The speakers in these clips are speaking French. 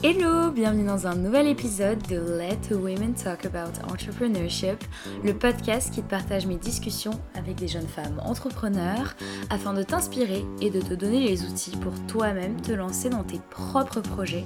Hello, bienvenue dans un nouvel épisode de Let Women Talk About Entrepreneurship, le podcast qui partage mes discussions avec des jeunes femmes entrepreneurs afin de t'inspirer et de te donner les outils pour toi-même te lancer dans tes propres projets.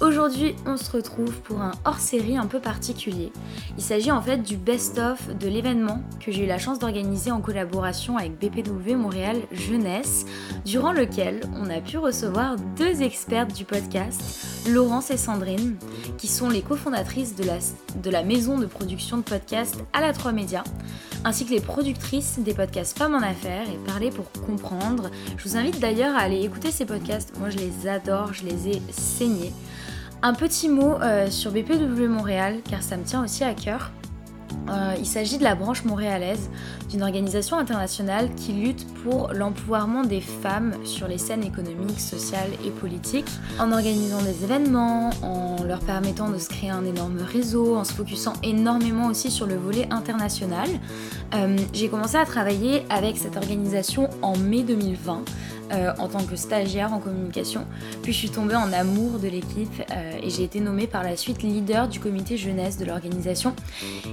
Aujourd'hui, on se retrouve pour un hors-série un peu particulier. Il s'agit en fait du best-of de l'événement que j'ai eu la chance d'organiser en collaboration avec BPW Montréal Jeunesse, durant lequel on a pu recevoir deux expertes du podcast, Laurence et Sandrine, qui sont les cofondatrices de la, maison de production de podcasts à la 3 Média, ainsi que les productrices des podcasts Femmes en Affaires et Parler pour comprendre. Je vous invite d'ailleurs à aller écouter ces podcasts, moi je les adore, je les ai saignés. Un petit mot euh, sur BPW Montréal, car ça me tient aussi à cœur. Euh, il s'agit de la branche montréalaise, d'une organisation internationale qui lutte pour l'empouvoirment des femmes sur les scènes économiques, sociales et politiques, en organisant des événements, en leur permettant de se créer un énorme réseau, en se focusant énormément aussi sur le volet international. Euh, j'ai commencé à travailler avec cette organisation en mai 2020. Euh, en tant que stagiaire en communication. Puis je suis tombée en amour de l'équipe euh, et j'ai été nommée par la suite leader du comité jeunesse de l'organisation.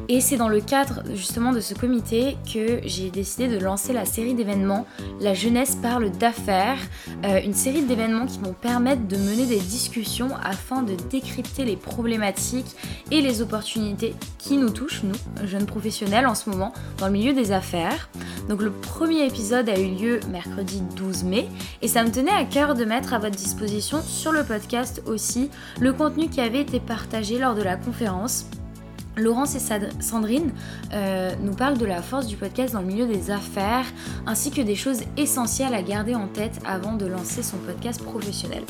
Et c'est dans le cadre justement de ce comité que j'ai décidé de lancer la série d'événements La jeunesse parle d'affaires, euh, une série d'événements qui vont permettre de mener des discussions afin de décrypter les problématiques et les opportunités qui nous touchent, nous, jeunes professionnels en ce moment, dans le milieu des affaires. Donc le premier épisode a eu lieu mercredi 12 mai et ça me tenait à cœur de mettre à votre disposition sur le podcast aussi le contenu qui avait été partagé lors de la conférence. Laurence et Sandrine euh, nous parlent de la force du podcast dans le milieu des affaires, ainsi que des choses essentielles à garder en tête avant de lancer son podcast professionnel.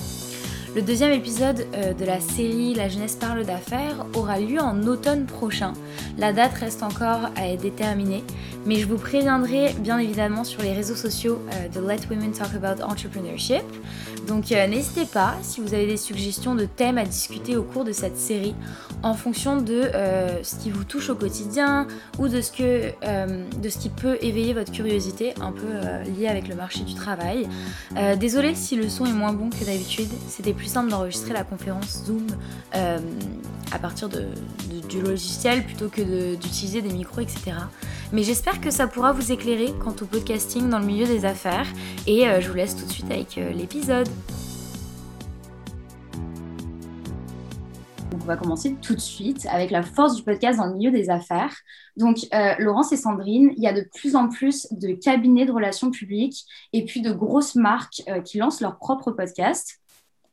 Le deuxième épisode euh, de la série La jeunesse parle d'affaires aura lieu en automne prochain. La date reste encore à être déterminée, mais je vous préviendrai bien évidemment sur les réseaux sociaux euh, de Let Women Talk About Entrepreneurship. Donc euh, n'hésitez pas si vous avez des suggestions de thèmes à discuter au cours de cette série en fonction de ce qui vous touche au quotidien ou de ce, ce qui peut éveiller votre curiosité un peu lié avec le marché du travail. Désolée si le son est moins bon que d'habitude, c'était plus simple d'enregistrer la conférence Zoom euh, à partir du logiciel plutôt que d'utiliser des micros, etc. Mais j'espère que ça pourra vous éclairer quant au podcasting dans le milieu des affaires. Et euh, je vous laisse tout de suite avec euh, l'épisode. on va commencer tout de suite avec la force du podcast dans le milieu des affaires. Donc, Laurence et Sandrine, il y a de plus en plus de cabinets de relations publiques et puis de grosses marques qui lancent leur propre podcast.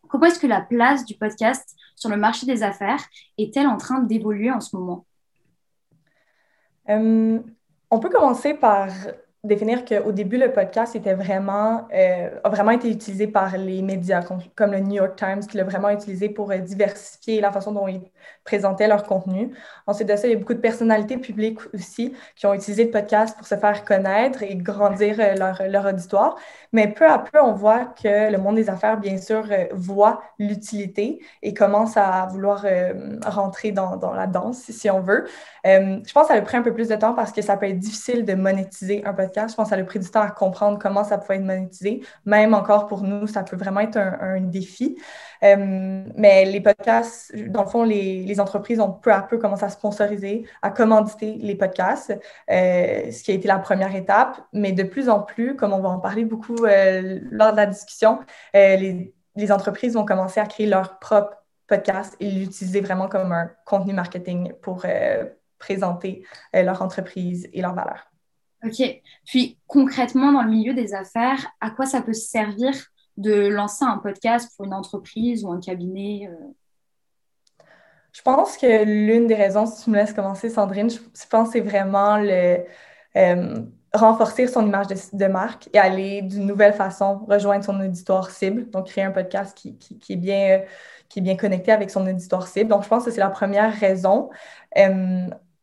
Comment est-ce que la place du podcast sur le marché des affaires est-elle en train d'évoluer en ce moment? Euh, on peut commencer par définir qu'au début, le podcast était vraiment, euh, a vraiment été utilisé par les médias, comme, le New York Times, qui l'a vraiment utilisé pour euh, diversifier la façon dont ils présentaient leur contenu. Ensuite de ça, il y a beaucoup de personnalités publiques aussi qui ont utilisé le podcast pour se faire connaître et grandir euh, leur, leur auditoire. Mais peu à peu, on voit que le monde des affaires, bien sûr, voit l'utilité et commence à vouloir rentrer dans, dans, la danse, si on veut. je pense que ça a pris un peu plus de temps parce que ça peut être difficile de monétiser un podcast je pense que ça a pris du temps à comprendre comment ça pouvait être monétisé. Même encore pour nous, ça peut vraiment être un, défi. Euh, mais les podcasts, dans le fond, les, entreprises ont peu à peu commencé à sponsoriser, à commanditer les podcasts, euh, ce qui a été la première étape. Mais de plus en plus, comme on va en parler beaucoup euh, lors de la discussion, les, entreprises vont commencer à créer leur propre podcast et l'utiliser vraiment comme un contenu marketing pour présenter leur entreprise et leurs valeurs. Ok. Puis concrètement, dans le milieu des affaires, à quoi ça peut servir de lancer un podcast pour une entreprise ou un cabinet euh? Je pense que l'une des raisons, si tu me laisses commencer, Sandrine, je pense que c'est vraiment le euh, renforcer son image de, marque et aller d'une nouvelle façon rejoindre son auditoire cible. Donc, créer un podcast qui, est bien, euh, qui est bien connecté avec son auditoire cible. Donc, je pense que c'est la première raison.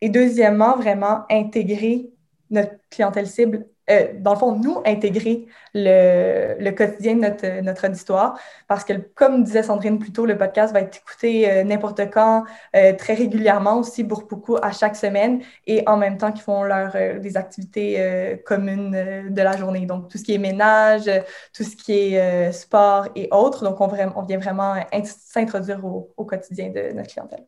Et deuxièmement, vraiment intégrer notre clientèle cible euh, dans le fond, nous, intégrer le, quotidien de notre, notre, auditoire. Parce que, comme disait Sandrine plus tôt, le podcast va être écouté euh, n'importe quand, euh, très régulièrement aussi, pour beaucoup, à chaque semaine, et en même temps qu'ils font leur, des activités communes de la journée. Donc, tout ce qui est ménage, tout ce qui est sport et autres. Donc, on, on vient vraiment s'introduire au, au quotidien de notre clientèle.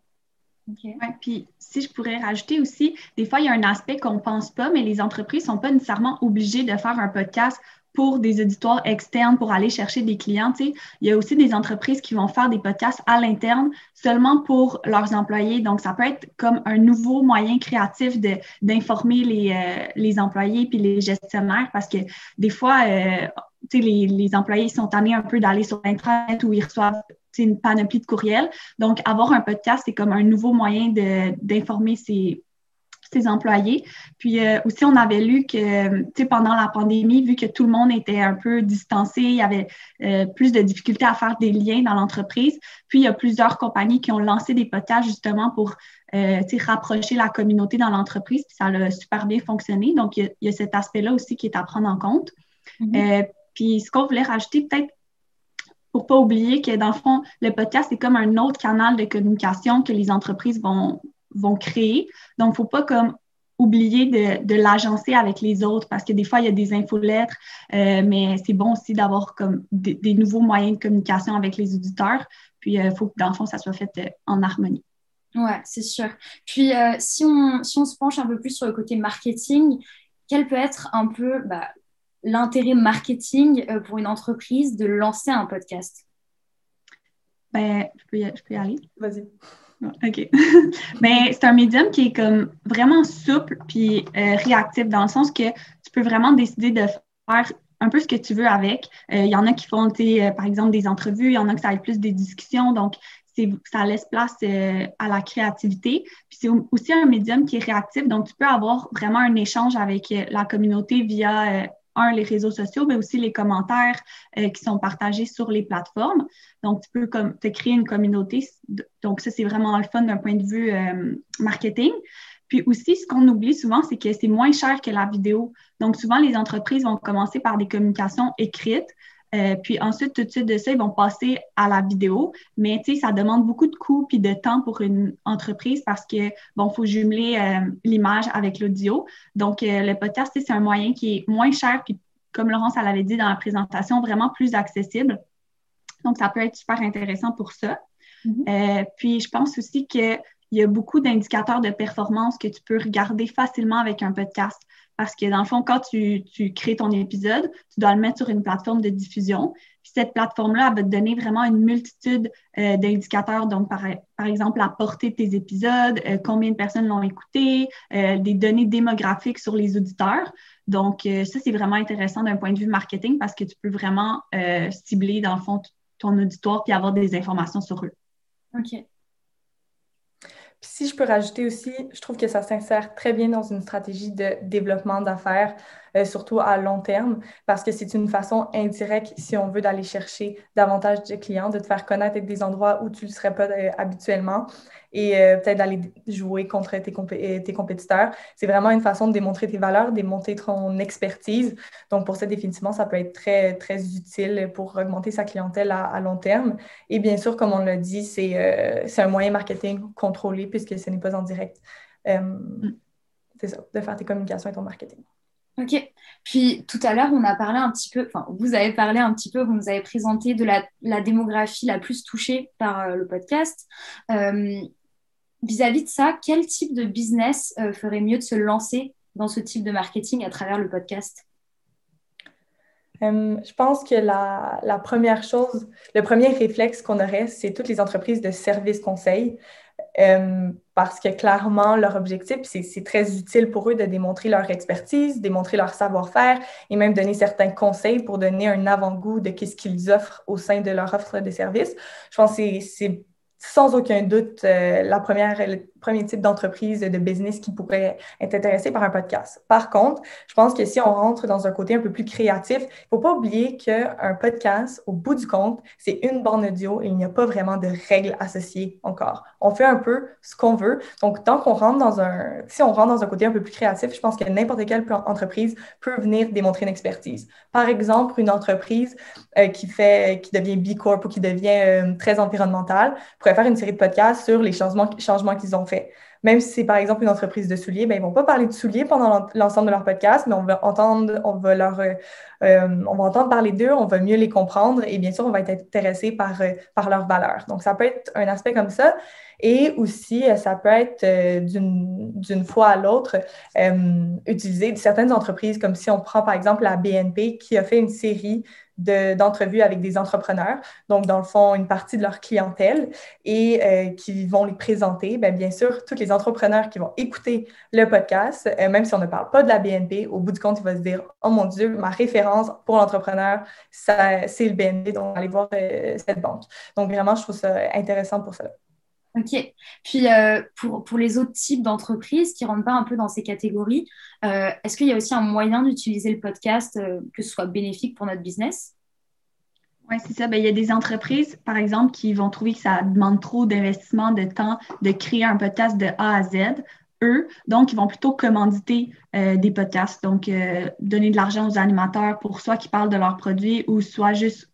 OK. puis si je pourrais rajouter aussi, des fois, il y a un aspect qu'on ne pense pas, mais les entreprises ne sont pas nécessairement obligées de faire un podcast pour des auditoires externes pour aller chercher des clients. Il y a aussi des entreprises qui vont faire des podcasts à l'interne seulement pour leurs employés. Donc, ça peut être comme un nouveau moyen créatif d'informer les, euh, les employés puis les gestionnaires parce que des fois, euh, les, les, employés sont amenés un peu d'aller sur Internet où ils reçoivent une panoplie de courriels. Donc, avoir un podcast, c'est comme un nouveau moyen d'informer ses, ses, employés. Puis euh, aussi, on avait lu que pendant la pandémie, vu que tout le monde était un peu distancé, il y avait euh, plus de difficultés à faire des liens dans l'entreprise. Puis, il y a plusieurs compagnies qui ont lancé des podcasts justement pour euh, rapprocher la communauté dans l'entreprise. Puis ça a super bien fonctionné. Donc, il y a, cet aspect-là aussi qui est à prendre en compte. Mm-hmm. puis, ce qu'on voulait rajouter peut-être pour pas oublier que dans le fond, le podcast, c'est comme un autre canal de communication que les entreprises vont, vont créer. Donc, faut pas comme oublier de, de l'agencer avec les autres parce que des fois, il y a des infolettres, euh, mais c'est bon aussi d'avoir comme des, nouveaux moyens de communication avec les auditeurs. Puis, il euh, faut que dans le fond, ça soit fait euh, en harmonie. Ouais, c'est sûr. Puis, si, on, si on se penche un peu plus sur le côté marketing, quel peut être un peu bah, l'intérêt marketing euh, pour une entreprise de lancer un podcast? Ben, je peux y, aller? Vas-y. OK. Mais c'est un médium qui est comme vraiment souple puis euh, réactif dans le sens que tu peux vraiment décider de faire un peu ce que tu veux avec. Euh, il y en a qui font, par exemple, des entrevues, il y en a qui ça va être plus des discussions. Donc, ça laisse place à la créativité. Puis c'est aussi un médium qui est réactif, donc tu peux avoir vraiment un échange avec la communauté via un, les réseaux sociaux, mais aussi les commentaires euh, qui sont partagés sur les plateformes. Donc, tu peux te créer une communauté. Donc, ça, c'est vraiment le fun d'un point de vue euh, marketing. Puis aussi, ce qu'on oublie souvent, c'est que c'est moins cher que la vidéo. Donc, souvent, les entreprises vont commencer par des communications écrites. Euh, puis ensuite, tout de suite de ça, ils vont passer à la vidéo. Mais tu sais, ça demande beaucoup de coûts puis de temps pour une entreprise parce que, bon, il faut jumeler euh, l'image avec l'audio. Donc, euh, le podcast, c'est un moyen qui est moins cher puis, comme Laurence l'avait dit dans la présentation, vraiment plus accessible. Donc, ça peut être super intéressant pour ça. Mm-hmm. puis, je pense aussi qu'il y a beaucoup d'indicateurs de performance que tu peux regarder facilement avec un podcast. Parce que dans le fond, quand tu, crées ton épisode, tu dois le mettre sur une plateforme de diffusion. Puis cette plateforme-là, va te donner vraiment une multitude euh, d'indicateurs. Donc, par, exemple, la portée de tes épisodes, euh, combien de personnes l'ont écouté, euh, des données démographiques sur les auditeurs. Donc, ça, c'est vraiment intéressant d'un point de vue marketing parce que tu peux vraiment cibler, dans le fond, ton auditoire puis avoir des informations sur eux. OK si je peux rajouter aussi, je trouve que ça s'insère très bien dans une stratégie de développement d'affaires, euh, surtout à long terme, parce que c'est une façon indirecte, si on veut, d'aller chercher davantage de clients, de te faire connaître avec des endroits où tu ne le serais pas euh, habituellement et euh, peut-être d'aller jouer contre tes, tes compétiteurs. C'est vraiment une façon de démontrer tes valeurs, de démontrer ton expertise. Donc, pour ça, définitivement, ça peut être très, très utile pour augmenter sa clientèle à, long terme. Et bien sûr, comme on l'a dit, c'est un moyen marketing contrôlé puisque ce n'est pas en direct. Mm. c'est ça, de faire tes communications et ton marketing. Ok. Puis tout à l'heure, on a parlé un petit peu, enfin, vous avez parlé un petit peu, vous nous avez présenté de la, démographie la plus touchée par euh, le podcast. Euh, vis-à-vis de ça, quel type de business euh, ferait mieux de se lancer dans ce type de marketing à travers le podcast? Je pense que la, la, première chose, le premier réflexe qu'on aurait, c'est toutes les entreprises de services conseil. Euh, parce que clairement, leur objectif, c'est très utile pour eux de démontrer leur expertise, démontrer leur savoir-faire et même donner certains conseils pour donner un avant-goût de ce qu'ils offrent au sein de leur offre de services. Je pense que c'est sans aucun doute la première, premier type d'entreprise, de business qui pourrait être intéressé par un podcast. Par contre, je pense que si on rentre dans un côté un peu plus créatif, il ne faut pas oublier qu'un podcast, au bout du compte, c'est une borne audio et il n'y a pas vraiment de règles associées encore. On fait un peu ce qu'on veut. Donc, tant qu'on rentre dans un, si on rentre dans un côté un peu plus créatif, je pense que n'importe quelle entreprise peut venir démontrer une expertise. Par exemple, une entreprise euh, qui fait, qui devient B Corp ou qui devient euh, très environnementale pourrait faire une série de podcasts sur les changements, changements qu'ils ont fait. Même si c'est par exemple une entreprise de souliers, ben, ils ne vont pas parler de souliers pendant l'ensemble de leur podcast, mais on va entendre, on va leur, euh, on va entendre parler d'eux, on va mieux les comprendre et bien sûr, on va être intéressé par, par leurs valeurs. Donc, ça peut être un aspect comme ça. Et aussi, euh, ça peut être euh, d'une fois à l'autre euh, utilisé. Certaines entreprises, comme si on prend par exemple la BNP qui a fait une série d'entrevues avec des entrepreneurs, donc dans le fond, une partie de leur clientèle, et qui vont les présenter. Bien, bien sûr, tous les entrepreneurs qui vont écouter le podcast, même si on ne parle pas de la BNP, au bout du compte, ils vont se dire Oh mon Dieu, ma référence pour l'entrepreneur, c'est le BNP, donc allez voir cette banque. Donc vraiment, je trouve ça intéressant pour cela. Ok. Puis euh, pour, pour, les autres types d'entreprises qui ne rentrent pas un peu dans ces catégories, euh, est-ce qu'il y a aussi un moyen d'utiliser le podcast euh, que ce soit bénéfique pour notre business? Oui, c'est ça. Ben, il y a des entreprises, par exemple, qui vont trouver que ça demande trop d'investissement, de temps de créer un podcast de A à Z. Eux, donc, ils vont plutôt commanditer des podcasts, donc donner de l'argent aux animateurs pour soit qu'ils parlent de leurs produits ou soit juste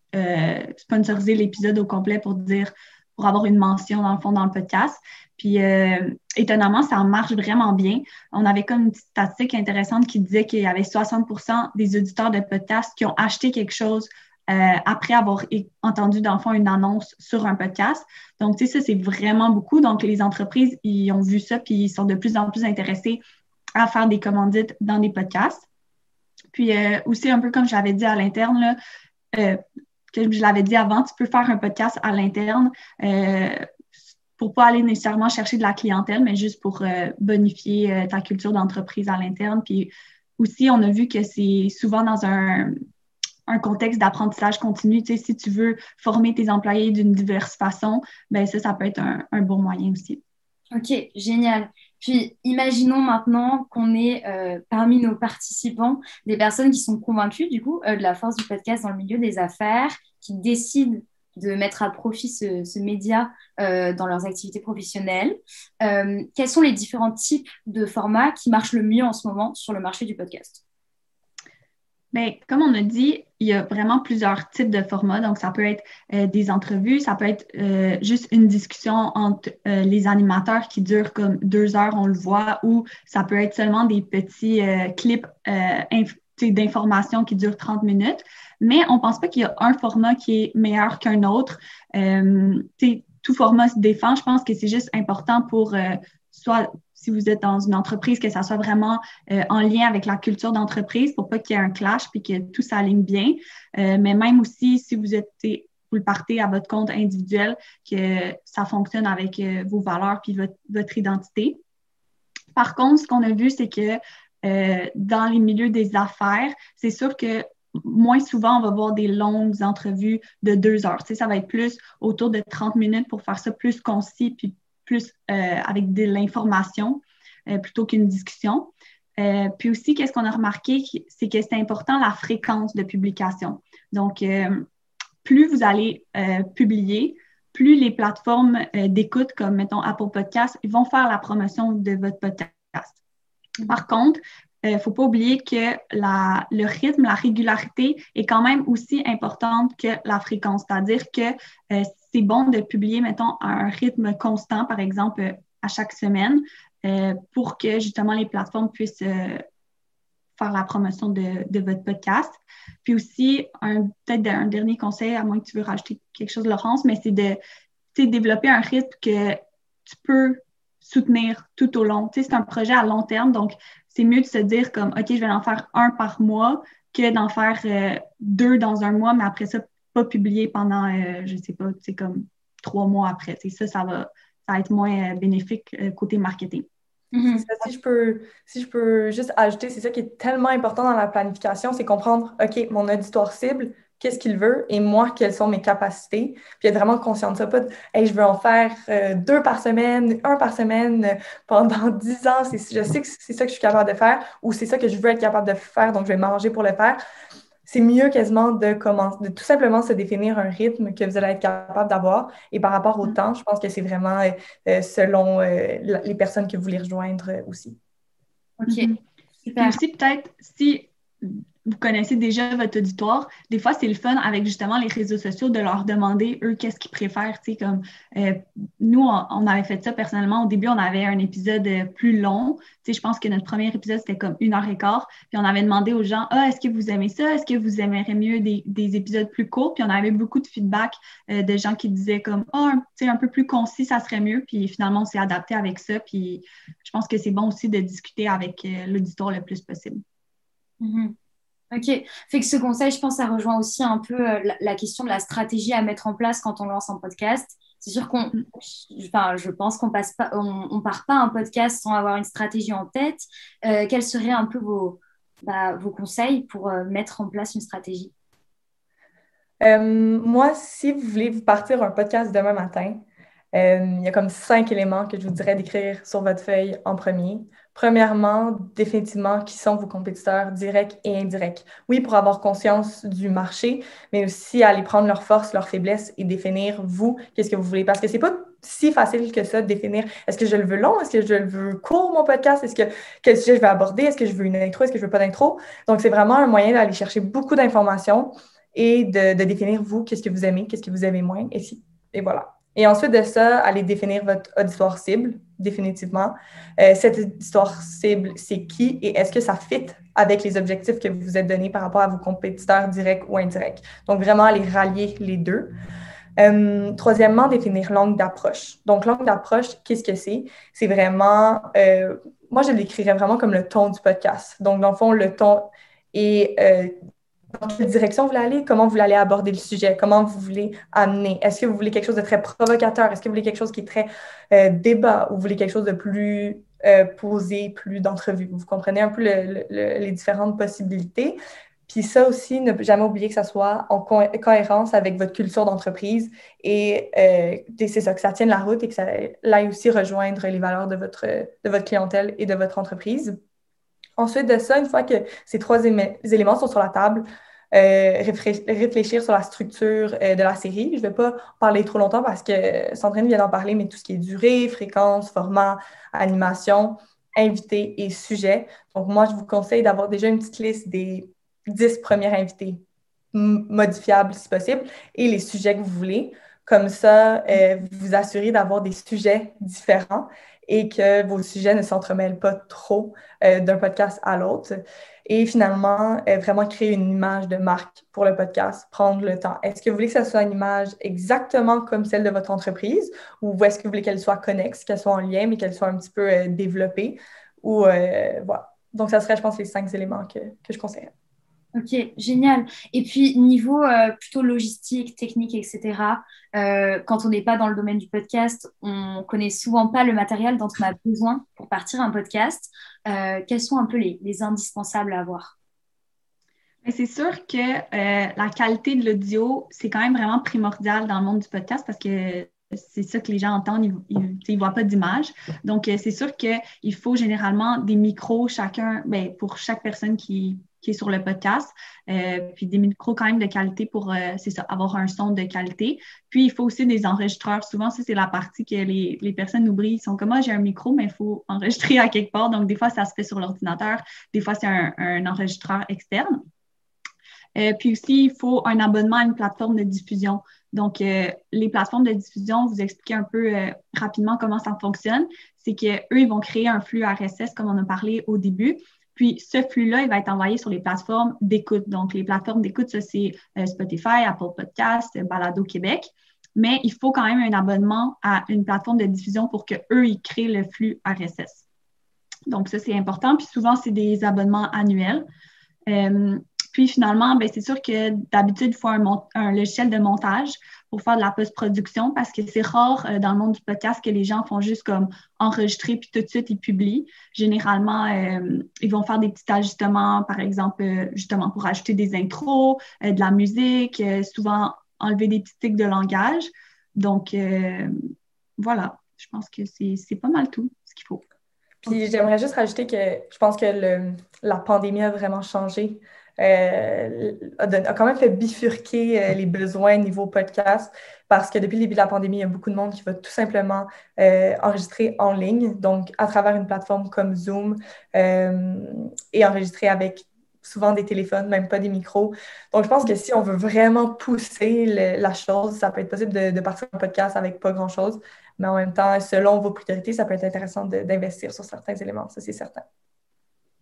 sponsoriser l'épisode au complet pour dire pour avoir une mention dans le fond dans le podcast. Puis euh, étonnamment, ça marche vraiment bien. On avait comme une statistique intéressante qui disait qu'il y avait 60% des auditeurs de podcast qui ont acheté quelque chose euh, après avoir entendu dans le fond une annonce sur un podcast. Donc, tu sais, ça, c'est vraiment beaucoup. Donc, les entreprises, ils ont vu ça, puis ils sont de plus en plus intéressés à faire des commandites dans des podcasts. Puis euh, aussi, un peu comme j'avais dit à l'interne, que je l'avais dit avant, tu peux faire un podcast à l'interne euh, pour pas aller nécessairement chercher de la clientèle, mais juste pour euh, bonifier euh, ta culture d'entreprise à l'interne. Puis aussi, on a vu que c'est souvent dans un, contexte d'apprentissage continu. Tu sais, si tu veux former tes employés d'une diverse façon, ben ça, ça peut être un bon moyen aussi. Ok, génial. Puis imaginons maintenant qu'on est euh, parmi nos participants des personnes qui sont convaincues du coup euh, de la force du podcast dans le milieu des affaires, qui décident de mettre à profit ce, média euh, dans leurs activités professionnelles. quels sont les différents types de formats qui marchent le mieux en ce moment sur le marché du podcast? Bien, comme on a dit, il y a vraiment plusieurs types de formats. Donc, ça peut être euh, des entrevues, ça peut être euh, juste une discussion entre euh, les animateurs qui durent comme deux heures, on le voit, ou ça peut être seulement des petits clips d'informations qui durent 30 minutes. Mais on ne pense pas qu'il y a un format qui est meilleur qu'un autre. tout format se défend. Je pense que c'est juste important pour soit si vous êtes dans une entreprise, que ça soit vraiment euh, en lien avec la culture d'entreprise pour pas qu'il y ait un clash puis que tout s'aligne bien. Euh, mais même aussi, si vous êtes vous le partez à votre compte individuel, que ça fonctionne avec euh, vos valeurs puis votre, votre, identité. Par contre, ce qu'on a vu, c'est que dans les milieux des affaires, c'est sûr que moins souvent, on va voir des longues entrevues de deux heures. Tu sais, ça va être plus autour de 30 minutes pour faire ça plus concis puis plus euh, avec de l'information euh, plutôt qu'une discussion. Euh, puis aussi, qu'est-ce qu'on a remarqué, c'est que c'est important la fréquence de publication. Donc, plus vous allez publier, plus les plateformes d'écoute comme, mettons, Apple Podcast, vont faire la promotion de votre podcast. Par contre, il ne faut pas oublier que la, le rythme, la régularité est quand même aussi importante que la fréquence. C'est-à-dire que c'est bon de publier, mettons, à un rythme constant, par exemple, à chaque semaine, euh, pour que justement les plateformes puissent euh, faire la promotion de, votre podcast. Puis aussi, peut-être un dernier conseil, à moins que tu veux rajouter quelque chose, Laurence, mais c'est de développer un rythme que tu peux soutenir tout au long. c'est un projet à long terme, donc c'est mieux de se dire comme, OK, je vais en faire un par mois que d'en faire euh, deux dans un mois, mais après ça, pas publié pendant, euh, je sais pas, c'est comme trois mois après. Ça, ça va, ça va être moins euh, bénéfique euh, côté marketing. Mm-hmm. si, je peux, si je peux juste ajouter, c'est ça qui est tellement important dans la planification, c'est comprendre, OK, mon auditoire cible, qu'est-ce qu'il veut et moi, quelles sont mes capacités. Puis être vraiment conscient de ça, pas de hey, je veux en faire euh, deux par semaine, un par semaine euh, pendant dix ans. je sais que c'est ça que je suis capable de faire ou c'est ça que je veux être capable de faire, donc je vais manger pour le faire. C'est mieux quasiment de commencer, de tout simplement se définir un rythme que vous allez être capable d'avoir. Et par rapport au mm. temps, je pense que c'est vraiment euh, selon les personnes que vous voulez rejoindre aussi. OK. Super. aussi, peut-être, si vous connaissez déjà votre auditoire, des fois, c'est le fun avec justement les réseaux sociaux de leur demander, eux, qu'est-ce qu'ils préfèrent. Comme euh, nous, on, avait fait ça personnellement. Au début, on avait un épisode euh, plus long. Je pense que notre premier épisode, c'était comme une heure et quart. Puis on avait demandé aux gens, ah, est-ce que vous aimez ça? Est-ce que vous aimeriez mieux des, épisodes plus courts? Puis on avait beaucoup de feedback euh, de gens qui disaient comme, ah, un peu plus concis, ça serait mieux. Puis finalement, on s'est adapté avec ça. Puis je pense que c'est bon aussi de discuter avec l'auditoire le plus possible. Mm-hmm. Ok, fait que ce conseil, je pense, ça rejoint aussi un peu euh, la, question de la stratégie à mettre en place quand on lance un podcast. C'est sûr qu'on, enfin, je pense qu'on passe pas, on, part pas un podcast sans avoir une stratégie en tête. Euh, quels seraient un peu vos, bah, vos conseils pour euh, mettre en place une stratégie? Moi, si vous voulez vous partir un podcast demain matin, il y a comme cinq éléments que je vous dirais d'écrire sur votre feuille en premier. Premièrement, définitivement, qui sont vos compétiteurs directs et indirects. Oui, pour avoir conscience du marché, mais aussi aller prendre leurs forces, leurs faiblesses et définir, vous, qu'est-ce que vous voulez. Parce que c'est pas si facile que ça de définir est-ce que je le veux long, est-ce que je le veux court, mon podcast, est-ce que quel sujet je vais aborder, est-ce que je veux une intro, est-ce que je veux pas d'intro. Donc, c'est vraiment un moyen d'aller chercher beaucoup d'informations et de, de définir, vous, qu'est-ce que vous aimez, qu'est-ce que vous aimez moins, et si. Et voilà. Et ensuite de ça, allez définir votre auditoire cible, définitivement. Euh, cette auditoire cible, c'est qui et est-ce que ça fit avec les objectifs que vous vous êtes donnés par rapport à vos compétiteurs directs ou indirects? Donc, vraiment, aller rallier les deux. Euh, troisièmement, définir l'angle d'approche. Donc, l'angle d'approche, qu'est-ce que c'est? C'est vraiment, euh, moi, je l'écrirais vraiment comme le ton du podcast. Donc, dans le fond, le ton est dans quelle direction vous voulez aller, comment vous voulez aborder le sujet, comment vous voulez amener? Est-ce que vous voulez quelque chose de très provocateur? Est-ce que vous voulez quelque chose qui est très euh, débat ou vous voulez quelque chose de plus euh, posé, plus d'entrevue? Vous comprenez un peu les différentes possibilités. Puis ça aussi, ne jamais oublier que ça soit en cohérence avec votre culture d'entreprise et euh, c'est ça, que ça tienne la route et que ça aille aussi rejoindre les valeurs de votre, de votre clientèle et de votre entreprise. Ensuite de ça, une fois que ces trois éléments sont sur la table, euh, réfléchir sur la structure euh, de la série. Je ne vais pas parler trop longtemps parce que Sandrine vient d'en parler, mais tout ce qui est durée, fréquence, format, animation, invité et sujet. Donc, moi, je vous conseille d'avoir déjà une petite liste des dix premiers invités modifiables si possible et les sujets que vous voulez. Comme ça, euh, vous assurez d'avoir des sujets différents et que vos sujets ne s'entremêlent pas trop euh, d'un podcast à l'autre. Et finalement, euh, vraiment créer une image de marque pour le podcast, prendre le temps. Est-ce que vous voulez que ça soit une image exactement comme celle de votre entreprise ou est-ce que vous voulez qu'elle soit connexe, qu'elle soit en lien, mais qu'elle soit un petit peu euh, développée? Ou voilà. Donc, ça serait, je pense, les cinq éléments que, que je conseillerais. Ok, génial. Et puis, niveau euh, plutôt logistique, technique, etc., euh, quand on n'est pas dans le domaine du podcast, on connaît souvent pas le matériel dont on a besoin pour partir un podcast. Euh, quels sont un peu les, indispensables à avoir? C'est sûr que la qualité de l'audio, c'est quand même vraiment primordial dans le monde du podcast parce que c'est ça que les gens entendent, ils ne voient pas d'image. Donc, c'est sûr qu'il faut généralement des micros chacun, ben, pour chaque personne qui, qui est sur le podcast, euh, puis des micros quand même de qualité pour, euh, c'est ça, avoir un son de qualité. Puis, il faut aussi des enregistreurs. Souvent, ça, c'est la partie que les, les personnes oublient. Ils sont comme, moi, ah, j'ai un micro, mais il faut enregistrer à quelque part. Donc, des fois, ça se fait sur l'ordinateur. Des fois, c'est un, un, enregistreur externe. Euh, puis aussi, il faut un abonnement à une plateforme de diffusion. Donc, les plateformes de diffusion, vous expliquer un peu rapidement comment ça fonctionne. C'est qu'eux, ils vont créer un flux RSS, comme on a parlé au début. Puis ce flux-là, il va être envoyé sur les plateformes d'écoute. Donc, les plateformes d'écoute, ça, c'est euh, Spotify, Apple Podcast, Balado Québec. Mais il faut quand même un abonnement à une plateforme de diffusion pour qu'eux, ils créent le flux RSS. Donc, ça, c'est important. Puis souvent, c'est des abonnements annuels. Euh, Puis finalement, ben, c'est sûr que d'habitude, il faut un, logiciel de montage pour faire de la post-production parce que c'est rare euh, dans le monde du podcast que les gens font juste comme enregistrer puis tout de suite ils publient. Généralement, euh, ils vont faire des petits ajustements, par exemple, euh, justement pour ajouter des intros, de la musique, souvent enlever des petits tics de langage. Donc, voilà, je pense que c'est pas mal tout ce qu'il faut. Puis j'aimerais juste rajouter que je pense que la pandémie a vraiment changé euh, a, quand même fait bifurquer euh, les besoins niveau podcast parce que depuis le début de la pandémie, il y a beaucoup de monde qui va tout simplement euh, enregistrer en ligne, donc à travers une plateforme comme Zoom et enregistrer avec souvent des téléphones, même pas des micros. Donc, je pense que si on veut vraiment pousser la chose, ça peut être possible de, partir un podcast avec pas grand-chose, mais en même temps, selon vos priorités, ça peut être intéressant d'investir sur certains éléments, ça c'est certain.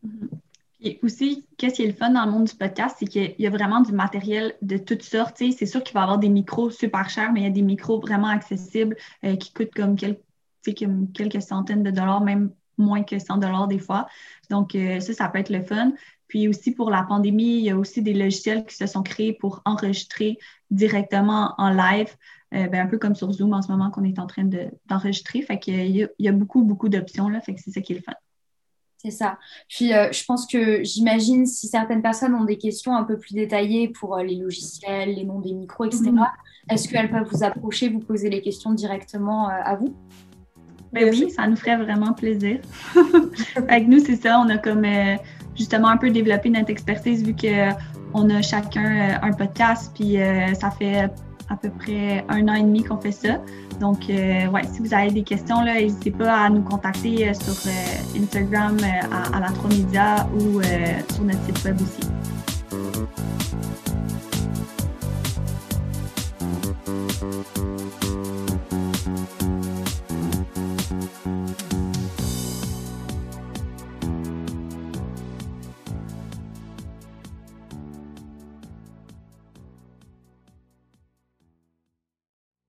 Mm-hmm. Et aussi, qu'est-ce qui est le fun dans le monde du podcast, c'est qu'il y a vraiment du matériel de toutes sortes. C'est sûr qu'il va y avoir des micros super chers, mais il y a des micros vraiment accessibles euh, qui coûtent comme, quelques centaines de dollars, même moins que 100 dollars des fois. Donc, euh, ça, ça peut être le fun. Puis aussi, pour la pandémie, il y a aussi des logiciels qui se sont créés pour enregistrer directement en live, euh, ben, un peu comme sur Zoom en ce moment qu'on est en train d'enregistrer. fait qu'il y, y, a beaucoup, beaucoup d'options. Fait que c'est ça qui est le fun. C'est ça. Puis euh, je pense que j'imagine si certaines personnes ont des questions un peu plus détaillées pour euh, les logiciels, les noms des micros, etc., mhm. est-ce qu'elles peuvent vous approcher, vous poser les questions directement euh, à vous? Ben oui, ça nous ferait vraiment plaisir. Avec nous, c'est ça, on a comme justement un peu développé notre expertise vu qu'on a chacun un podcast, puis ça fait à peu près un an et demi qu'on fait ça. Donc, euh, ouais, si vous avez des questions, n'hésitez pas à nous contacter euh, sur euh, Instagram à, la 3 Média ou sur notre site web aussi.